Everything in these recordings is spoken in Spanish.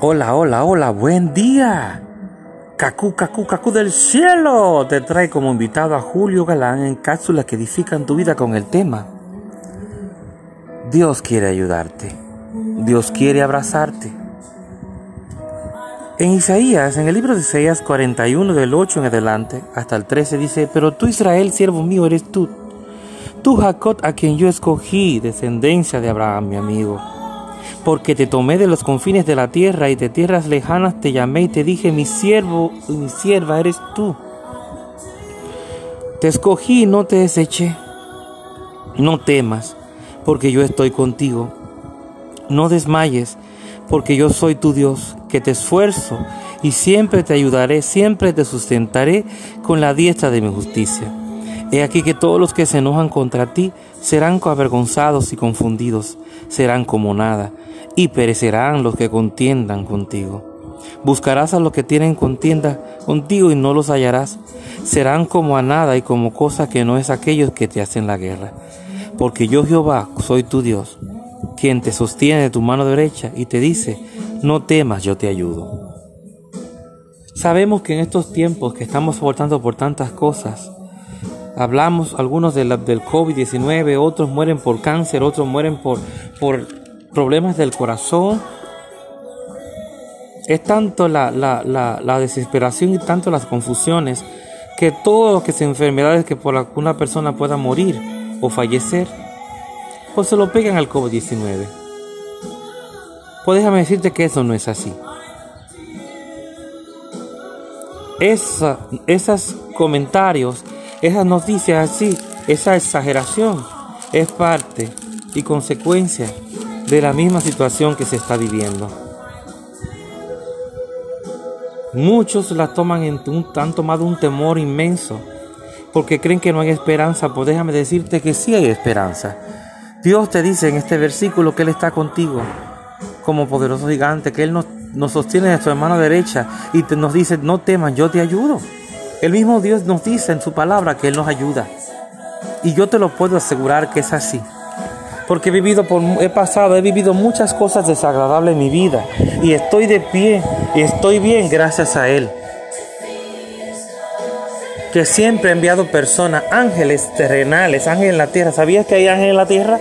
Hola, hola, hola, buen día. Cacú, cacú, cacú del cielo. Te trae como invitado a Julio Galán en cápsulas que edifican tu vida con el tema. Dios quiere ayudarte. Dios quiere abrazarte. En Isaías, en el libro de Isaías 41 del 8 en adelante hasta el 13 dice, pero tú Israel, siervo mío, eres tú. Tú Jacob, a quien yo escogí, descendencia de Abraham, mi amigo porque te tomé de los confines de la tierra y de tierras lejanas te llamé y te dije, mi siervo y mi sierva eres tú. Te escogí y no te deseché. No temas, porque yo estoy contigo. No desmayes, porque yo soy tu Dios, que te esfuerzo y siempre te ayudaré, siempre te sustentaré con la diestra de mi justicia. He aquí que todos los que se enojan contra ti serán avergonzados y confundidos, serán como nada y perecerán los que contiendan contigo. Buscarás a los que tienen contienda contigo y no los hallarás. Serán como a nada y como cosa que no es aquellos que te hacen la guerra. Porque yo Jehová soy tu Dios, quien te sostiene de tu mano derecha y te dice, no temas, yo te ayudo. Sabemos que en estos tiempos que estamos soportando por tantas cosas, hablamos algunos del COVID-19, otros mueren por cáncer, otros mueren por, por problemas del corazón. Es tanto la, la, desesperación y tanto las confusiones que todo lo que es enfermedades que por alguna persona pueda morir o fallecer, pues se lo pegan al COVID-19. Pues déjame decirte que eso no es así. Esa, esos comentarios, esas noticias así, esa exageración es parte y consecuencia de la misma situación que se está viviendo. Muchos la toman en un, han tomado un temor inmenso porque creen que no hay esperanza. Pues déjame decirte que sí hay esperanza. Dios te dice en este versículo que Él está contigo como poderoso gigante, que Él nos, nos sostiene de su mano derecha y nos dice, no temas, yo te ayudo. El mismo Dios nos dice en su palabra que Él nos ayuda. Y yo te lo puedo asegurar que es así porque he vivido he pasado, he vivido muchas cosas desagradables en mi vida y estoy de pie y estoy bien gracias a Él. Que siempre ha enviado personas, ángeles terrenales, ángeles en la tierra. ¿Sabías que hay ángeles en la tierra?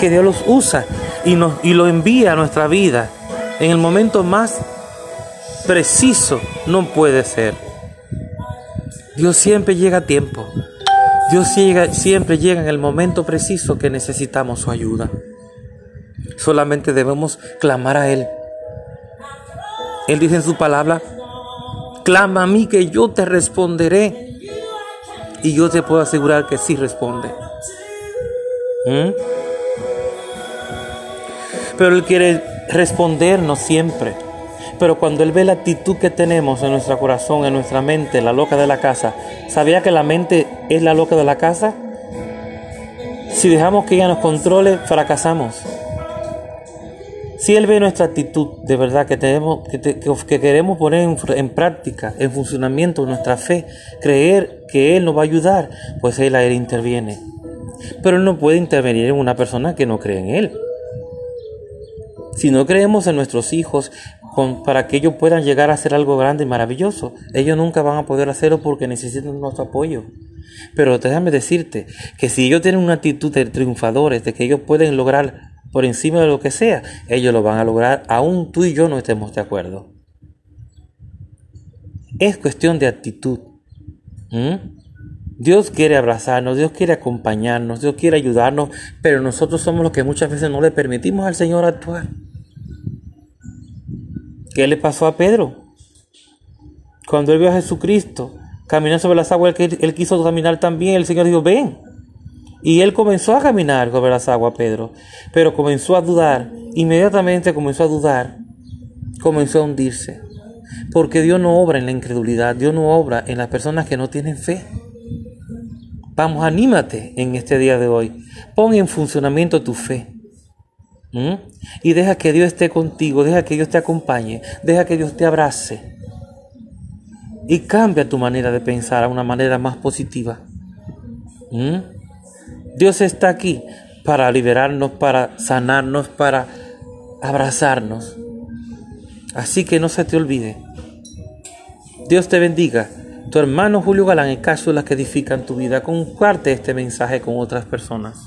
Que Dios los usa y, nos, y lo envía a nuestra vida en el momento más preciso. No puede ser. Dios siempre llega a tiempo. Dios siempre llega en el momento preciso que necesitamos su ayuda. Solamente debemos clamar a Él. Él dice en su palabra, clama a mí que yo te responderé. Y yo te puedo asegurar que sí responde. ¿Mm? Pero Él quiere respondernos siempre. Pero cuando Él ve la actitud que tenemos en nuestro corazón, en nuestra mente, la loca de la casa, ¿sabía que la mente es la loca de la casa? Si dejamos que ella nos controle, fracasamos. Si Él ve nuestra actitud de verdad que, tenemos, que, queremos poner en, práctica, en funcionamiento nuestra fe, creer que Él nos va a ayudar, pues Él, él interviene. Pero Él no puede intervenir en una persona que no cree en Él. Si no creemos en nuestros hijos, para que ellos puedan llegar a hacer algo grande y maravilloso. Ellos nunca van a poder hacerlo porque necesitan nuestro apoyo. Pero déjame decirte que si ellos tienen una actitud de triunfadores, de que ellos pueden lograr por encima de lo que sea, ellos lo van a lograr aún tú y yo no estemos de acuerdo. Es cuestión de actitud. Dios quiere abrazarnos, Dios quiere acompañarnos, Dios quiere ayudarnos, pero nosotros somos los que muchas veces no le permitimos al Señor actuar. ¿Qué le pasó a Pedro? Cuando él vio a Jesucristo caminar sobre las aguas, él, él quiso caminar también. El Señor dijo, ven. Y él comenzó a caminar sobre las aguas, Pedro. Pero comenzó a dudar. Inmediatamente comenzó a dudar. Comenzó a hundirse. Porque Dios no obra en la incredulidad. Dios no obra en las personas que no tienen fe. Vamos, anímate en este día de hoy. Pon en funcionamiento tu fe. ¿Mm? Y deja que Dios esté contigo, deja que Dios te acompañe, deja que Dios te abrace. Y cambia tu manera de pensar a una manera más positiva. ¿Mm? Dios está aquí para liberarnos, para sanarnos, para abrazarnos. Así que no se te olvide. Dios te bendiga. Tu hermano Julio Galán en cápsulas que edifican tu vida. Comparte este mensaje con otras personas.